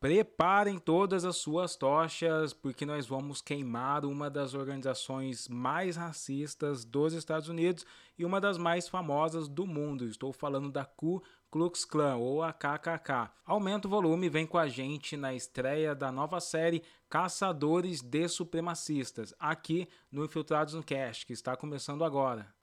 Preparem todas as suas tochas, porque nós vamos queimar uma das organizações mais racistas dos Estados Unidos e uma das mais famosas do mundo. Estou falando da Ku Klux Klan ou a KKK. Aumenta o volume, vem com a gente na estreia da nova série Caçadores de Supremacistas, aqui no Infiltrados no Cast, que está começando agora.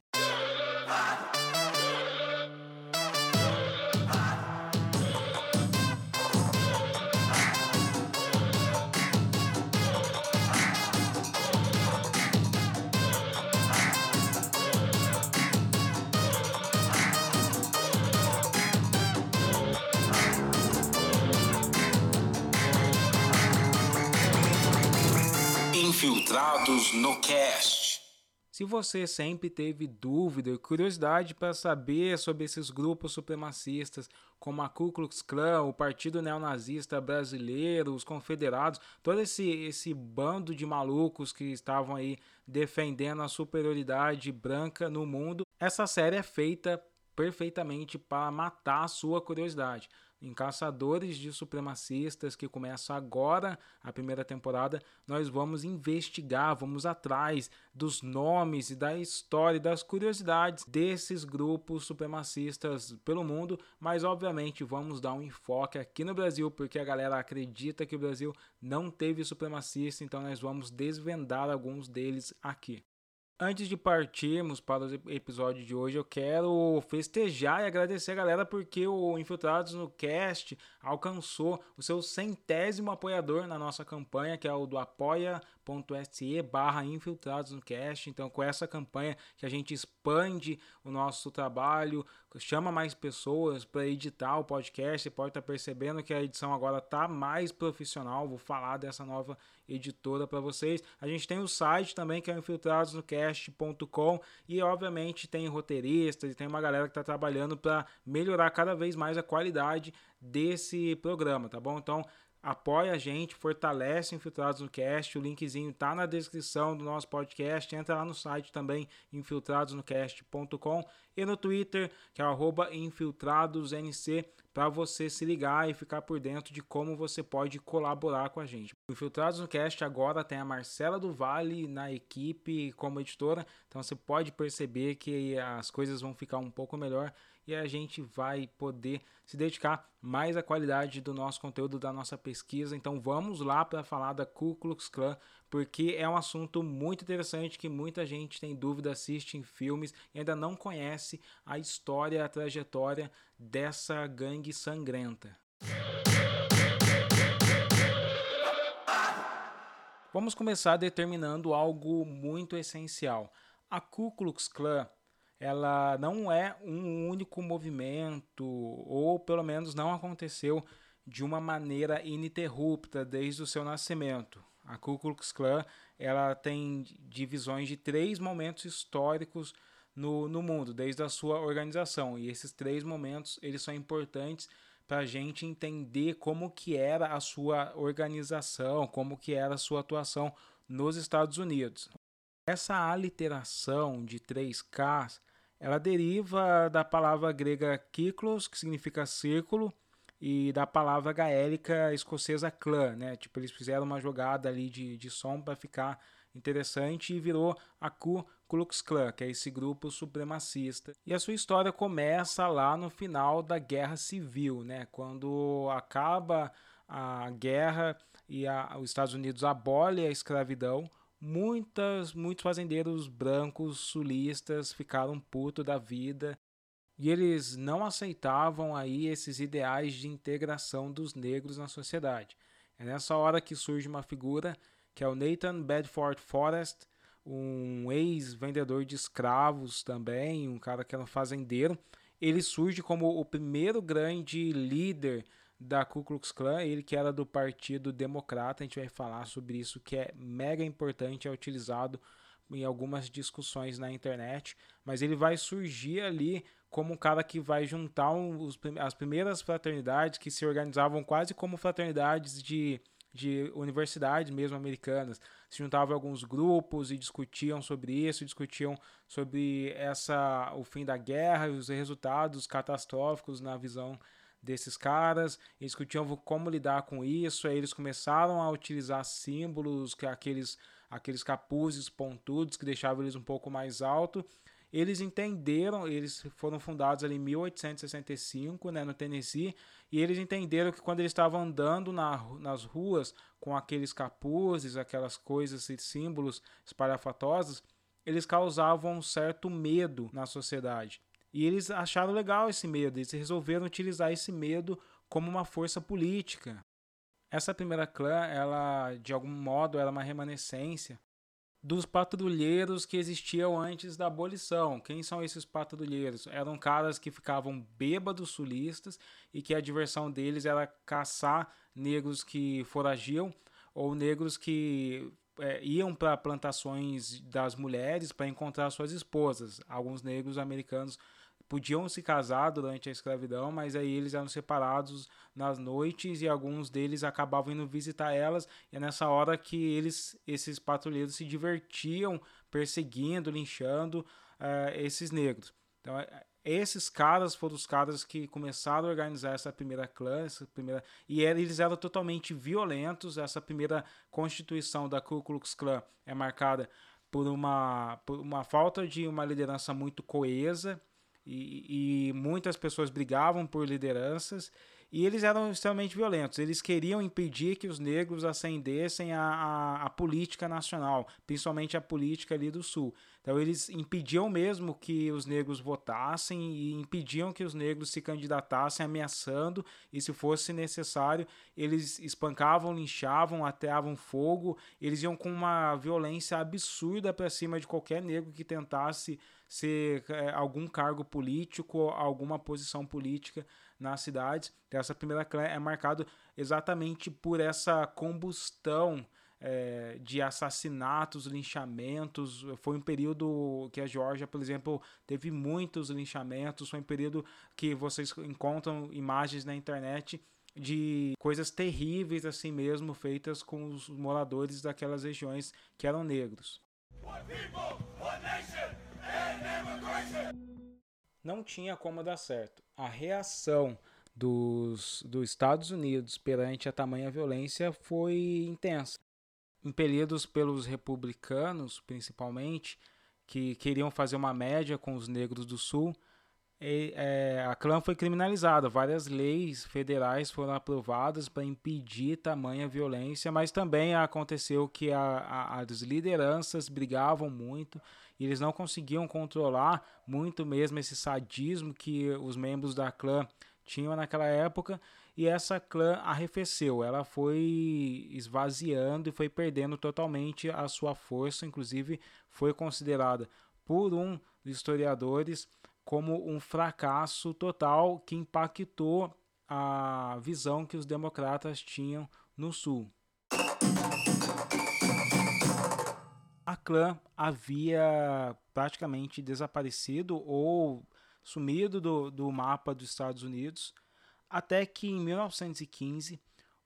Infiltrados no Cast. Se você sempre teve dúvida e curiosidade para saber sobre esses grupos supremacistas, como a Ku Klux Klan, o Partido Neonazista Brasileiro, os Confederados, todo esse, esse bando de malucos que estavam aí defendendo a superioridade branca no mundo, essa série é feita perfeitamente para matar a sua curiosidade. Em Caçadores de Supremacistas, que começa agora a primeira temporada, nós vamos investigar, vamos atrás dos nomes e da história e das curiosidades desses grupos supremacistas pelo mundo, mas obviamente vamos dar um enfoque aqui no Brasil, porque a galera acredita que o Brasil não teve supremacista, então nós vamos desvendar alguns deles aqui. Antes de partirmos para o episódio de hoje, eu quero festejar e agradecer a galera porque o Infiltrados no Cast alcançou o seu centésimo apoiador na nossa campanha, que é o do apoia.se barra Infiltrados no Cast. Então, com essa campanha que a gente expande o nosso trabalho, chama mais pessoas para editar o podcast. Você pode estar percebendo que a edição agora está mais profissional. Vou falar dessa nova editora para vocês. A gente tem o site também que é o Infiltrados no Cast podcast.com e obviamente tem roteiristas e tem uma galera que está trabalhando para melhorar cada vez mais a qualidade desse programa, tá bom? Então apoia a gente, fortalece Infiltrados no Cast, o linkzinho tá na descrição do nosso podcast, entra lá no site também, infiltradosnocast.com e no Twitter, que é infiltradosnc, para você se ligar e ficar por dentro de como você pode colaborar com a gente. O Infiltrados no Cast agora tem a Marcela do Vale na equipe como editora, então você pode perceber que as coisas vão ficar um pouco melhor e a gente vai poder se dedicar mais à qualidade do nosso conteúdo, da nossa pesquisa. Então vamos lá para falar da Ku Klux Klan, porque é um assunto muito interessante que muita gente tem dúvida, assiste em filmes e ainda não conhece a história, a trajetória dessa gangue sangrenta. Vamos começar determinando algo muito essencial. A Ku Klux Klan ela não é um único movimento, ou pelo menos não aconteceu de uma maneira ininterrupta desde o seu nascimento. A Ku Klux Klan ela tem divisões de três momentos históricos no, no mundo, desde a sua organização. E esses três momentos eles são importantes para a gente entender como que era a sua organização, como que era a sua atuação nos Estados Unidos. Essa aliteração de 3Ks, ela deriva da palavra grega kyklos, que significa círculo, e da palavra gaélica escocesa clã, né? Tipo, eles fizeram uma jogada ali de, de som para ficar interessante e virou a Ku Klux Klan, que é esse grupo supremacista. E a sua história começa lá no final da Guerra Civil, né? Quando acaba a guerra e a, os Estados Unidos abole a escravidão, muitas, muitos fazendeiros brancos sulistas ficaram putos da vida e eles não aceitavam aí esses ideais de integração dos negros na sociedade. É nessa hora que surge uma figura que é o Nathan Bedford Forrest, um ex-vendedor de escravos também, um cara que era um fazendeiro. Ele surge como o primeiro grande líder da Ku Klux Klan, ele que era do Partido Democrata, a gente vai falar sobre isso, que é mega importante, é utilizado em algumas discussões na internet, mas ele vai surgir ali como um cara que vai juntar os, as primeiras fraternidades que se organizavam quase como fraternidades de, de universidades mesmo americanas. Se juntavam alguns grupos e discutiam sobre isso, discutiam sobre essa o fim da guerra e os resultados catastróficos na visão desses caras, eles discutiam como lidar com isso, aí eles começaram a utilizar símbolos, que aqueles, aqueles capuzes pontudos que deixavam eles um pouco mais alto. Eles entenderam, eles foram fundados ali em 1865, né, no Tennessee, e eles entenderam que quando eles estavam andando na, nas ruas com aqueles capuzes, aquelas coisas e símbolos espalhafatosos, eles causavam um certo medo na sociedade. E eles acharam legal esse medo, eles resolveram utilizar esse medo como uma força política. Essa primeira clã, ela de algum modo era uma remanescência dos patrulheiros que existiam antes da abolição. Quem são esses patrulheiros? Eram caras que ficavam bêbados sulistas e que a diversão deles era caçar negros que foragiam ou negros que é, iam para plantações das mulheres para encontrar suas esposas. Alguns negros americanos podiam se casar durante a escravidão, mas aí eles eram separados nas noites e alguns deles acabavam indo visitar elas. E é nessa hora que eles, esses patrulheiros, se divertiam perseguindo, linchando uh, esses negros. Então, é, esses caras foram os caras que começaram a organizar essa primeira clã, essa primeira e eles eram totalmente violentos. Essa primeira constituição da Ku Klux Klan é marcada por uma, por uma falta de uma liderança muito coesa e, e muitas pessoas brigavam por lideranças e eles eram extremamente violentos. Eles queriam impedir que os negros ascendessem à, política nacional, principalmente a política ali do Sul. Então, eles impediam mesmo que os negros votassem e impediam que os negros se candidatassem, ameaçando, e se fosse necessário, eles espancavam, linchavam, ateavam fogo. Eles iam com uma violência absurda para cima de qualquer negro que tentasse ser é, algum cargo político, alguma posição política nas cidades. Então, essa primeira clã é marcado exatamente por essa combustão é, de assassinatos, linchamentos. Foi um período que a Geórgia, por exemplo, teve muitos linchamentos. Foi um período que vocês encontram imagens na internet de coisas terríveis assim mesmo feitas com os moradores daquelas regiões que eram negros. One people, one nation não tinha como dar certo. A reação dos, dos Estados Unidos perante a tamanha violência foi intensa. Impelidos pelos republicanos, principalmente, que queriam fazer uma média com os negros do Sul, e, é, a clã foi criminalizada. Várias leis federais foram aprovadas para impedir tamanha violência, mas também aconteceu que a, a, as lideranças brigavam muito e eles não conseguiam controlar muito mesmo esse sadismo que os membros da clã tinham naquela época. E essa clã arrefeceu, ela foi esvaziando e foi perdendo totalmente a sua força, inclusive foi considerada por um dos historiadores como um fracasso total que impactou a visão que os democratas tinham no Sul. Clã havia praticamente desaparecido ou sumido do, do mapa dos Estados Unidos, até que em 1915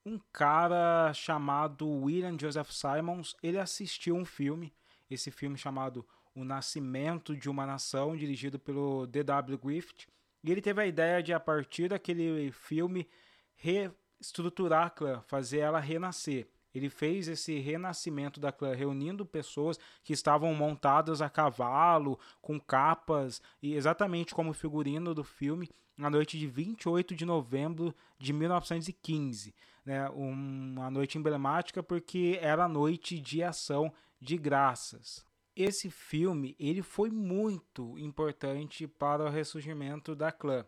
um cara chamado William Joseph Simons ele assistiu um filme, esse filme chamado O Nascimento de uma Nação, dirigido pelo D.W. Griffith, e ele teve a ideia de a partir daquele filme reestruturar a clã, fazer ela renascer. Ele fez esse renascimento da clã, reunindo pessoas que estavam montadas a cavalo, com capas, e exatamente como o figurino do filme, na noite de 28 de novembro de 1915. Né? Uma noite emblemática porque era a noite de ação de graças. Esse filme ele foi muito importante para o ressurgimento da clã.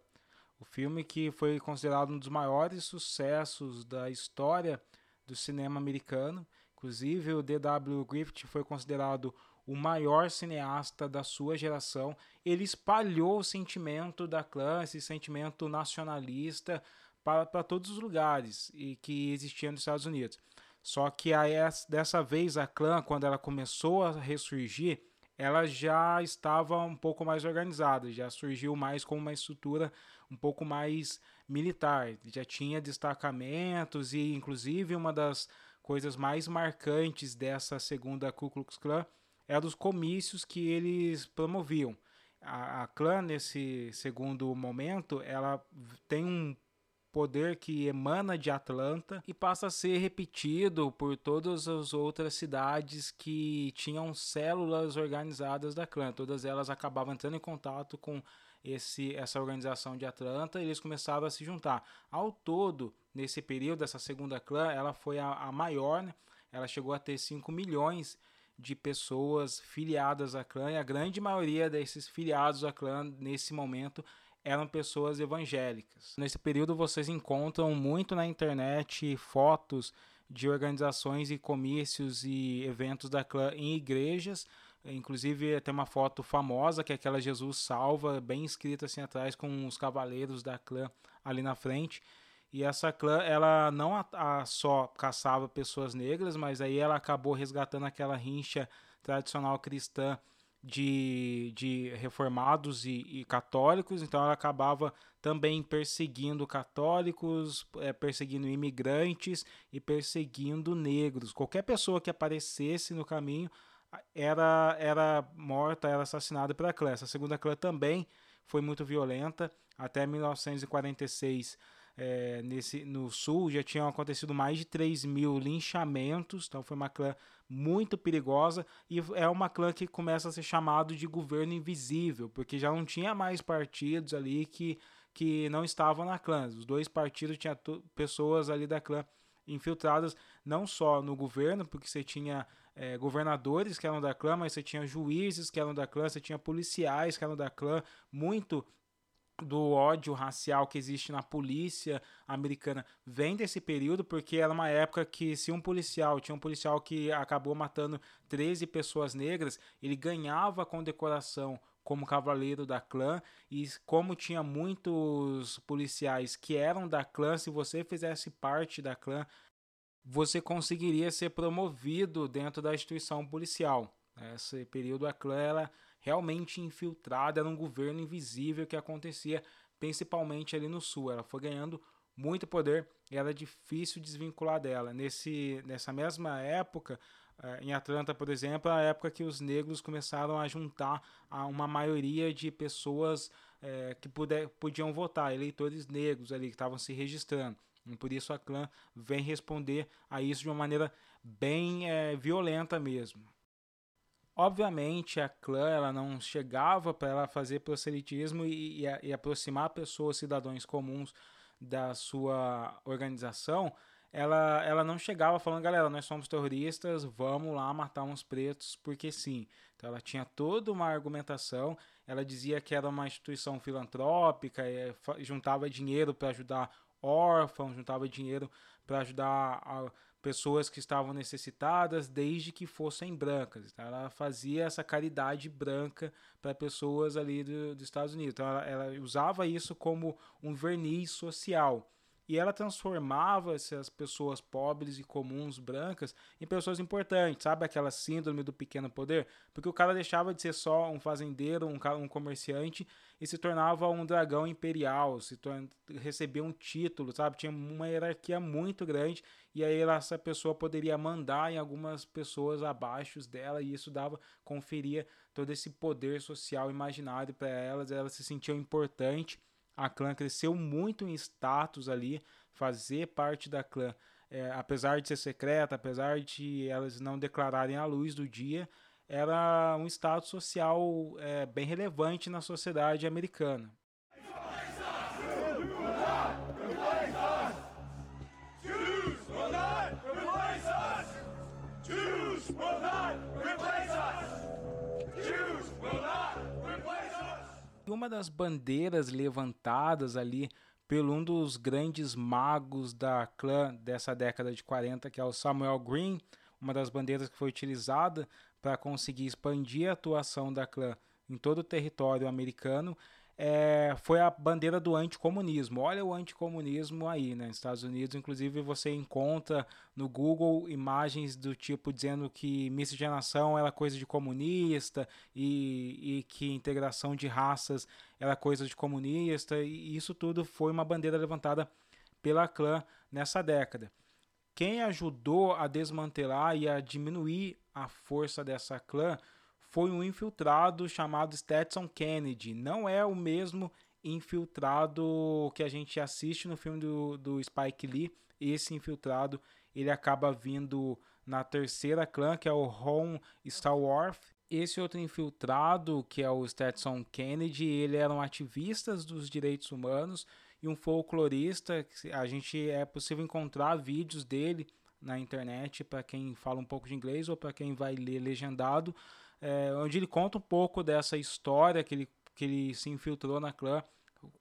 O filme que foi considerado um dos maiores sucessos da história do cinema americano. Inclusive, o D.W. Griffith foi considerado o maior cineasta da sua geração. Ele espalhou o sentimento da clã, esse sentimento nacionalista, para, para todos os lugares e que existiam nos Estados Unidos. Só que aí, dessa vez a clã, quando ela começou a ressurgir, ela já estava um pouco mais organizada, já surgiu mais como uma estrutura um pouco mais militar, já tinha destacamentos e inclusive uma das coisas mais marcantes dessa segunda Ku Klux Klan era os comícios que eles promoviam. A, a clã nesse segundo momento, ela tem um poder que emana de Atlanta e passa a ser repetido por todas as outras cidades que tinham células organizadas da clã. Todas elas acabavam entrando em contato com esse, essa organização de Atlanta eles começaram a se juntar. Ao todo, nesse período, essa segunda clã, ela foi a, a maior, né? ela chegou a ter 5 milhões de pessoas filiadas à clã e a grande maioria desses filiados à clã nesse momento eram pessoas evangélicas. Nesse período vocês encontram muito na internet fotos de organizações e comícios e eventos da clã em igrejas. Inclusive tem uma foto famosa que é aquela Jesus salva, bem escrita assim atrás com os cavaleiros da clã ali na frente. E essa clã, ela não a, a só caçava pessoas negras, mas aí ela acabou resgatando aquela rincha tradicional cristã de, de reformados e, e, católicos, então ela acabava também perseguindo católicos, é, perseguindo imigrantes e perseguindo negros. Qualquer pessoa que aparecesse no caminho era, era morta, era assassinada pela clã. Essa segunda clã também foi muito violenta. Até 1946 é, nesse, no sul já tinham acontecido mais de 3 mil linchamentos, então foi uma clã muito perigosa e é uma clã que começa a ser chamado de governo invisível, porque já não tinha mais partidos ali que, que não estavam na clã. Os dois partidos tinham pessoas ali da clã infiltradas não só no governo, porque você tinha é, governadores que eram da clã, mas você tinha juízes que eram da clã, você tinha policiais que eram da clã, muito do ódio racial que existe na polícia americana vem desse período, porque era uma época que se um policial, tinha um policial que acabou matando 13 pessoas negras, ele ganhava condecoração como cavaleiro da clã. E como tinha muitos policiais que eram da clã, se você fizesse parte da clã, você conseguiria ser promovido dentro da instituição policial. Esse período a clã ela realmente infiltrada, era um governo invisível que acontecia principalmente ali no sul. Ela foi ganhando muito poder e era difícil desvincular dela. Nesse, nessa mesma época, eh, em Atlanta, por exemplo, é a época que os negros começaram a juntar a uma maioria de pessoas é, que puder, podiam votar, eleitores negros ali que estavam se registrando. Por isso a clã vem responder a isso de uma maneira bem é, violenta mesmo. Obviamente, a clã ela não chegava para ela fazer proselitismo e, e, e, aproximar pessoas, cidadãos comuns da sua organização. Ela, ela não chegava falando, galera, nós somos terroristas, vamos lá matar uns pretos, porque sim. Então, ela tinha toda uma argumentação. Ela dizia que era uma instituição filantrópica, juntava dinheiro para ajudar órfãos, juntava dinheiro para ajudar pessoas que estavam necessitadas desde que fossem brancas. Então, ela fazia essa caridade branca para pessoas ali do, dos Estados Unidos. Então, ela, ela usava isso como um verniz social e ela transformava essas pessoas pobres e comuns brancas em pessoas importantes, sabe aquela síndrome do pequeno poder? Porque o cara deixava de ser só um fazendeiro, um, um comerciante e se tornava um dragão imperial, se recebia um título, sabe? Tinha uma hierarquia muito grande e aí essa pessoa poderia mandar em algumas pessoas abaixo dela e isso dava, conferia todo esse poder social imaginário para elas, elas se sentiam importante a clã cresceu muito em status ali, fazer parte da clã, é, apesar de ser secreta, apesar de elas não declararem a luz do dia, era um status social é, bem relevante na sociedade americana. Uma das bandeiras levantadas ali pelo um dos grandes magos da clã dessa década de 40, que é o Samuel Green, uma das bandeiras que foi utilizada para conseguir expandir a atuação da clã em todo o território americano é, foi a bandeira do anticomunismo. Olha o anticomunismo aí, né? Nos Estados Unidos, inclusive, você encontra no Google imagens do tipo dizendo que miscigenação era coisa de comunista e, e que integração de raças era coisa de comunista, e isso tudo foi uma bandeira levantada pela clã nessa década. Quem ajudou a desmantelar e a diminuir a força dessa clã foi um infiltrado chamado Stetson Kennedy. Não é o mesmo infiltrado que a gente assiste no filme do, do Spike Lee. Esse infiltrado ele acaba vindo na terceira clã, que é o Ron Stallworth. Esse outro infiltrado, que é o Stetson Kennedy, ele era um ativista dos direitos humanos e um folclorista. A gente é possível encontrar vídeos dele na internet para quem fala um pouco de inglês ou para quem vai ler legendado, é, onde ele conta um pouco dessa história que ele, que ele se infiltrou na clã,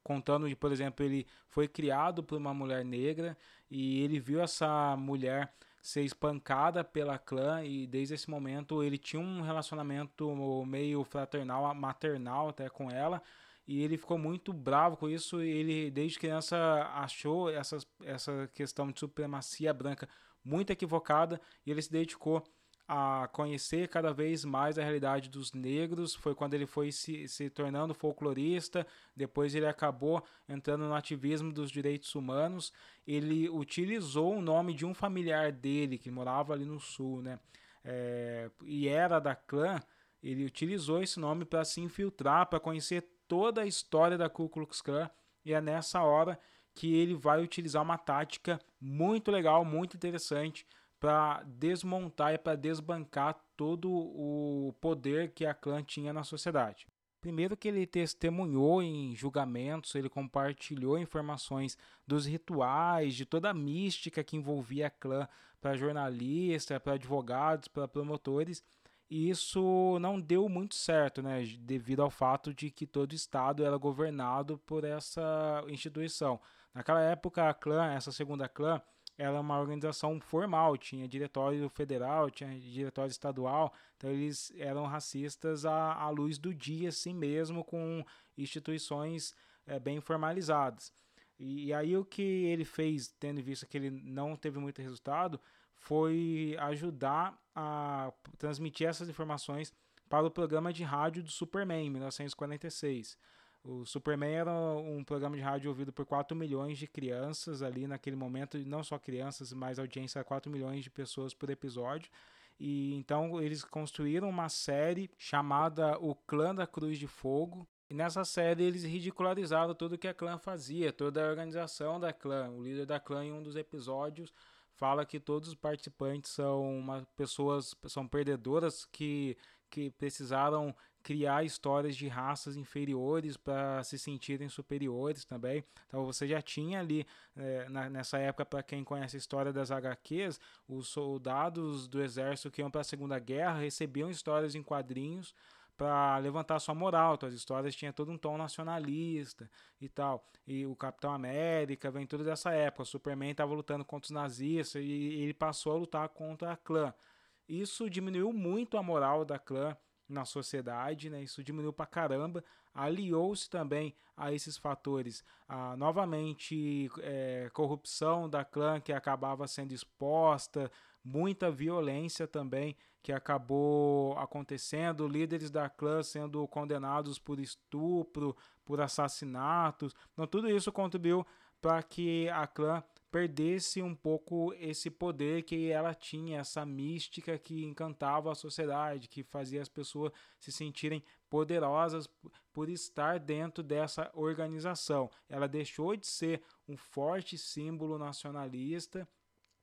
contando de, por exemplo, ele foi criado por uma mulher negra e ele viu essa mulher ser espancada pela clã e desde esse momento ele tinha um relacionamento meio fraternal, maternal até com ela e ele ficou muito bravo com isso. Ele desde criança achou essa, essa questão de supremacia branca muito equivocada e ele se dedicou a conhecer cada vez mais a realidade dos negros. Foi quando ele foi se, se tornando folclorista, depois ele acabou entrando no ativismo dos direitos humanos. Ele utilizou o nome de um familiar dele que morava ali no sul, né? É, e era da clã. Ele utilizou esse nome para se infiltrar, para conhecer toda a história da Ku Klux Klan. E é nessa hora que ele vai utilizar uma tática muito legal, muito interessante para desmontar e para desbancar todo o poder que a clã tinha na sociedade. Primeiro que ele testemunhou em julgamentos, ele compartilhou informações dos rituais, de toda a mística que envolvia a clã para jornalistas, para advogados, para promotores, e isso não deu muito certo, né, devido ao fato de que todo o estado era governado por essa instituição. Naquela época, a clã, essa segunda clã, era uma organização formal, tinha diretório federal, tinha diretório estadual, então eles eram racistas à, à luz do dia, assim mesmo, com instituições é, bem formalizadas. E, e, aí o que ele fez, tendo visto que ele não teve muito resultado, foi ajudar a transmitir essas informações para o programa de rádio do Superman, em 1946. O Superman era um programa de rádio ouvido por 4 milhões de crianças ali naquele momento, não só crianças, mas audiência 4 milhões de pessoas por episódio. E então eles construíram uma série chamada O Clã da Cruz de Fogo. E nessa série eles ridicularizaram tudo que a clã fazia, toda a organização da clã. O líder da clã em um dos episódios fala que todos os participantes são uma, pessoas são perdedoras que que precisaram criar histórias de raças inferiores para se sentirem superiores também. Então você já tinha ali é, na, nessa época, para quem conhece a história das HQs, os soldados do exército que iam para a Segunda Guerra recebiam histórias em quadrinhos para levantar sua moral. Então, as histórias tinham todo um tom nacionalista e tal. E o Capitão América vem tudo dessa época. O Superman estava lutando contra os nazistas e ele passou a lutar contra a clã. Isso diminuiu muito a moral da clã na sociedade, né? Isso diminuiu pra caramba. Aliou-se também a esses fatores, a, novamente, é, corrupção da clã que acabava sendo exposta, muita violência também que acabou acontecendo, líderes da clã sendo condenados por estupro, por assassinatos. Então, tudo isso contribuiu para que a clã perdesse um pouco esse poder que ela tinha, essa mística que encantava a sociedade, que fazia as pessoas se sentirem poderosas por estar dentro dessa organização. Ela deixou de ser um forte símbolo nacionalista,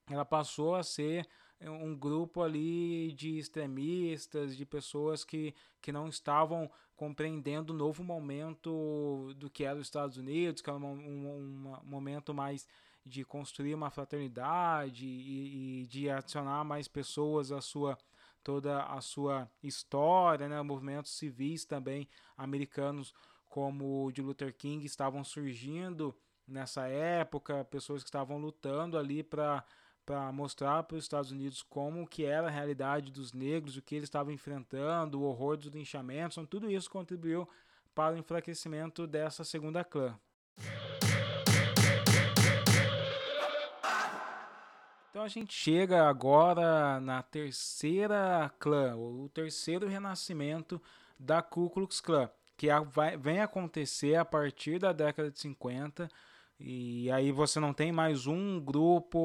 ela passou a ser um grupo ali de extremistas, de pessoas que, que não estavam compreendendo o novo momento do que era os Estados Unidos, que era um, um, um momento mais de construir uma fraternidade e, e, de adicionar mais pessoas à sua toda a sua história, né? movimentos civis também americanos como o de Luther King estavam surgindo nessa época, pessoas que estavam lutando ali para para mostrar para os Estados Unidos como que era a realidade dos negros, o que eles estavam enfrentando, o horror dos linchamentos, então, tudo isso contribuiu para o enfraquecimento dessa segunda clã. Então a gente chega agora na terceira clã, o terceiro renascimento da Ku Klux Klan, que vai, vem acontecer a partir da década de 50. E aí você não tem mais um grupo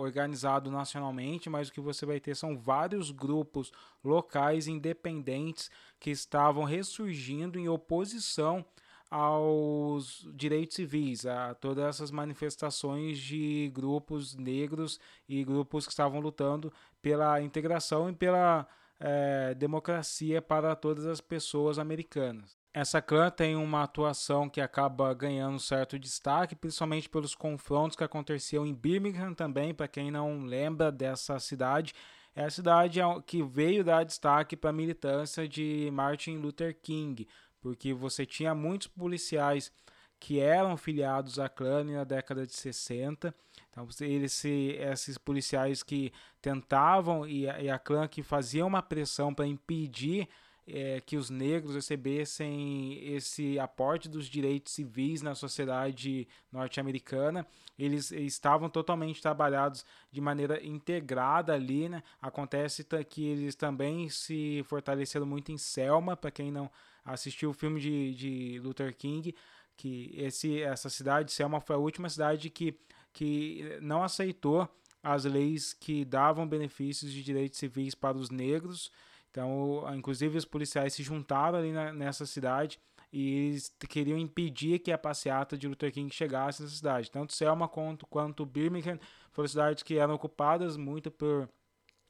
organizado nacionalmente, mas o que você vai ter são vários grupos locais independentes que estavam ressurgindo em oposição aos direitos civis, a todas essas manifestações de grupos negros e grupos que estavam lutando pela integração e pela é, democracia para todas as pessoas americanas. Essa clã tem uma atuação que acaba ganhando certo destaque, principalmente pelos confrontos que aconteciam em Birmingham também, para quem não lembra dessa cidade. É a cidade que veio dar destaque para a militância de Martin Luther King, porque você tinha muitos policiais que eram filiados à clã na década de 60. Então, eles, esses policiais que tentavam e, a clã que fazia uma pressão para impedir é, que os negros recebessem esse aporte dos direitos civis na sociedade norte-americana. Eles estavam totalmente trabalhados de maneira integrada ali, né? Acontece que eles também se fortaleceram muito em Selma, para quem não assistiu o filme de, de Luther King, que esse, essa cidade, Selma, foi a última cidade que, que não aceitou as leis que davam benefícios de direitos civis para os negros então, inclusive, os policiais se juntaram ali na, nessa cidade e eles queriam impedir que a passeata de Luther King chegasse nessa cidade. Tanto Selma quanto, quanto Birmingham foram cidades que eram ocupadas muito por,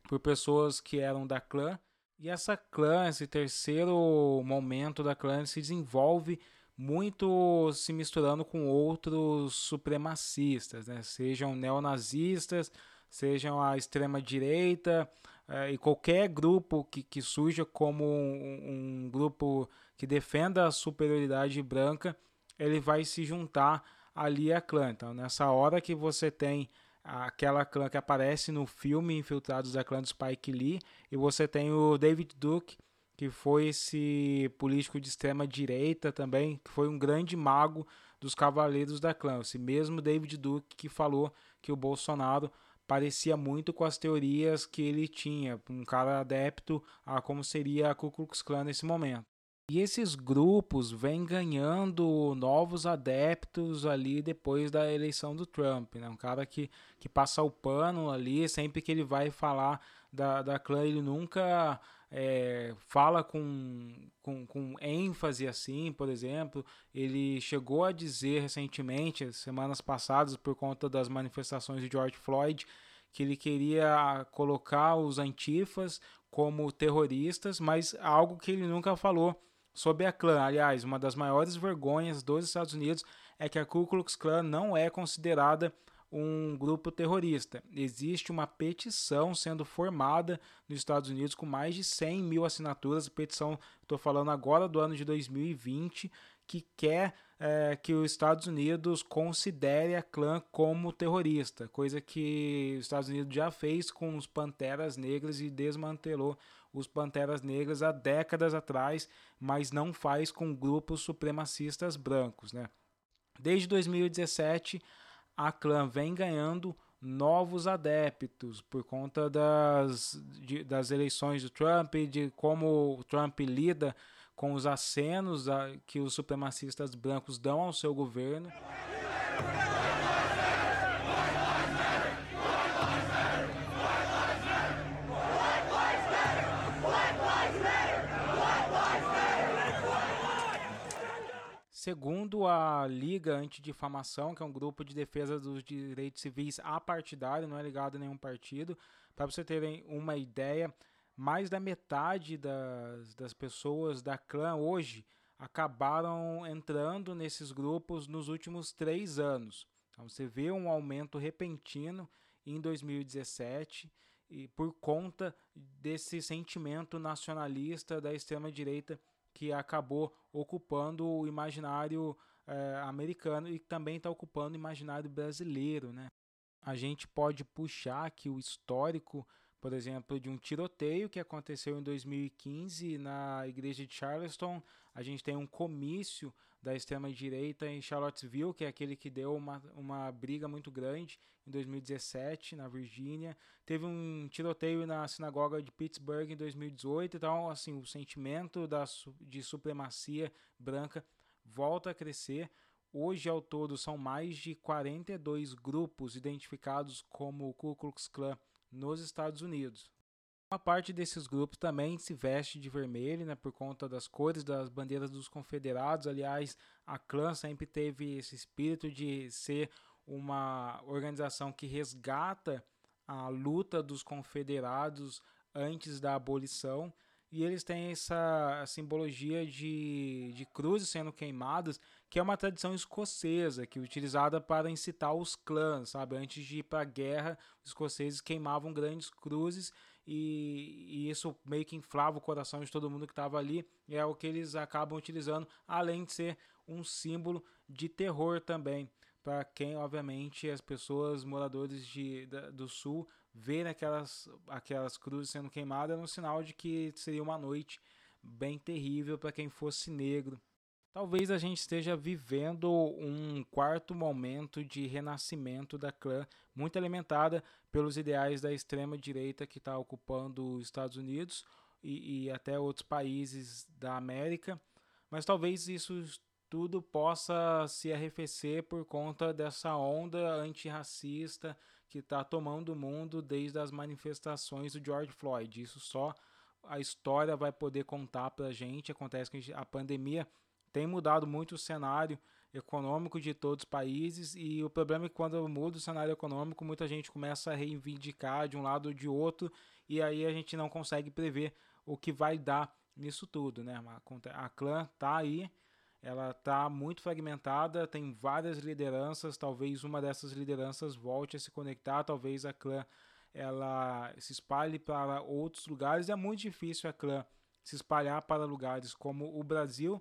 por pessoas que eram da clã. E essa clã, esse terceiro momento da clã, se desenvolve muito se misturando com outros supremacistas, né? sejam neonazistas, sejam a extrema direita, é, e qualquer grupo que, que surja como um, um, grupo que defenda a superioridade branca, ele vai se juntar ali à clã. Então, nessa hora que você tem aquela clã que aparece no filme Infiltrados da Clã do Spike Lee, e você tem o David Duke, que foi esse político de extrema direita também, que foi um grande mago dos Cavaleiros da Clã. Esse mesmo David Duke que falou que o Bolsonaro parecia muito com as teorias que ele tinha, um cara adepto a como seria a Ku Klux Klan nesse momento. E esses grupos vêm ganhando novos adeptos ali depois da eleição do Trump. Né? Um cara que, que passa o pano ali, sempre que ele vai falar da, da clã, ele nunca é, fala com, com, com ênfase assim, por exemplo. Ele chegou a dizer recentemente, semanas passadas, por conta das manifestações de George Floyd, que ele queria colocar os antifas como terroristas, mas algo que ele nunca falou sobre a clã. Aliás, uma das maiores vergonhas dos Estados Unidos é que a Ku Klux Klan não é considerada um grupo terrorista. Existe uma petição sendo formada nos Estados Unidos com mais de 100 mil assinaturas. Petição, estou falando agora do ano de 2020, que quer é, que os Estados Unidos considere a clã como terrorista, coisa que os Estados Unidos já fez com os Panteras Negras e desmantelou os Panteras Negras há décadas atrás, mas não faz com grupos supremacistas brancos. Né? Desde 2017, a clã vem ganhando novos adeptos por conta das, de, das eleições do Trump e de como o Trump lida com os acenos que os supremacistas brancos dão ao seu governo. Segundo a Liga Antidifamação, que é um grupo de defesa dos direitos civis apartidário, não é ligado a nenhum partido, para você terem uma ideia, mais da metade das, das pessoas da clã hoje acabaram entrando nesses grupos nos últimos três anos. Então você vê um aumento repentino em 2017 e por conta desse sentimento nacionalista da extrema direita que acabou ocupando o imaginário é, americano e também está ocupando o imaginário brasileiro. Né? A gente pode puxar aqui o histórico, por exemplo, de um tiroteio que aconteceu em 2015 na igreja de Charleston. A gente tem um comício da extrema-direita em Charlottesville, que é aquele que deu uma, uma briga muito grande em 2017 na Virgínia. Teve um tiroteio na sinagoga de Pittsburgh em 2018. Então, assim, o sentimento da, de supremacia branca volta a crescer. Hoje, ao todo, são mais de 42 grupos identificados como o Ku Klux Klan nos Estados Unidos. Uma parte desses grupos também se veste de vermelho, né, por conta das cores das bandeiras dos confederados. Aliás, a clã sempre teve esse espírito de ser uma organização que resgata a luta dos confederados antes da abolição. E eles têm essa simbologia de, de cruzes sendo queimadas, que é uma tradição escocesa, que é utilizada para incitar os clãs, sabe? Antes de ir para a guerra, os escoceses queimavam grandes cruzes e, e, isso meio que inflava o coração de todo mundo que estava ali. E é o que eles acabam utilizando, além de ser um símbolo de terror também para quem, obviamente, as pessoas moradores de, da, do sul verem aquelas, aquelas cruzes sendo queimadas, é um sinal de que seria uma noite bem terrível para quem fosse negro. Talvez a gente esteja vivendo um quarto momento de renascimento da clã, muito alimentada pelos ideais da extrema direita que está ocupando os Estados Unidos e, e até outros países da América. Mas talvez isso tudo possa se arrefecer por conta dessa onda antirracista que está tomando o mundo desde as manifestações do George Floyd. Isso só a história vai poder contar para a gente. Acontece que a pandemia tem mudado muito o cenário econômico de todos os países e o problema é que quando muda o cenário econômico, muita gente começa a reivindicar de um lado ou de outro e aí a gente não consegue prever o que vai dar nisso tudo, né? A clã tá aí ela está muito fragmentada, tem várias lideranças, talvez uma dessas lideranças volte a se conectar, talvez a clã ela se espalhe para outros lugares. É muito difícil a clã se espalhar para lugares como o Brasil,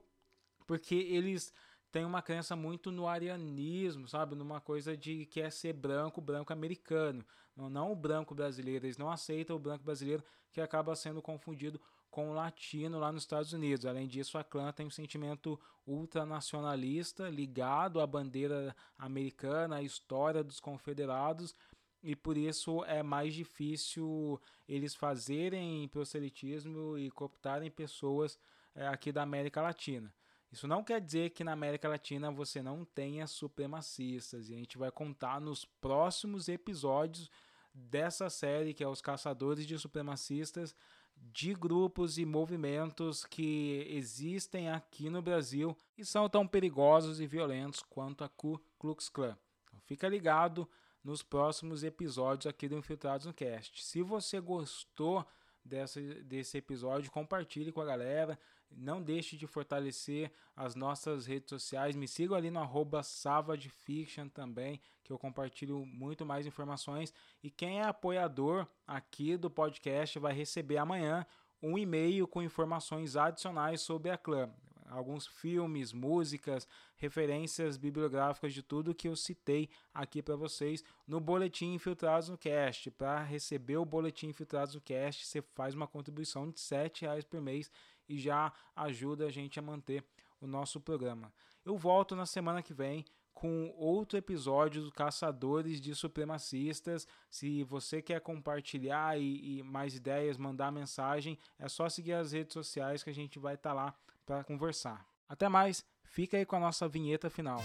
porque eles têm uma crença muito no arianismo, sabe? Numa coisa de que é ser branco, branco americano, não, o branco brasileiro. Eles não aceitam o branco brasileiro que acaba sendo confundido com o latino lá nos Estados Unidos. Além disso, a clã tem um sentimento ultranacionalista ligado à bandeira americana, à história dos confederados, e por isso é mais difícil eles fazerem proselitismo e cooptarem pessoas é, aqui da América Latina. Isso não quer dizer que na América Latina você não tenha supremacistas, e a gente vai contar nos próximos episódios dessa série que é Os Caçadores de Supremacistas de grupos e movimentos que existem aqui no Brasil e são tão perigosos e violentos quanto a Ku Klux Klan. Então fica ligado nos próximos episódios aqui do Infiltrados no Cast. Se você gostou dessa, desse episódio, compartilhe com a galera. Não deixe de fortalecer as nossas redes sociais. Me siga ali no arroba Savadfiction também, que eu compartilho muito mais informações. E quem é apoiador aqui do podcast vai receber amanhã um e-mail com informações adicionais sobre a clã alguns filmes, músicas, referências bibliográficas de tudo que eu citei aqui para vocês no Boletim Infiltrados no Cast. Para receber o Boletim Infiltrados no Cast, você faz uma contribuição de R$ reais por mês e já ajuda a gente a manter o nosso programa. Eu volto na semana que vem com outro episódio do Caçadores de Supremacistas. Se você quer compartilhar e, e, mais ideias, mandar mensagem, é só seguir as redes sociais que a gente vai estar tá lá para conversar. Até mais, fica aí com a nossa vinheta final.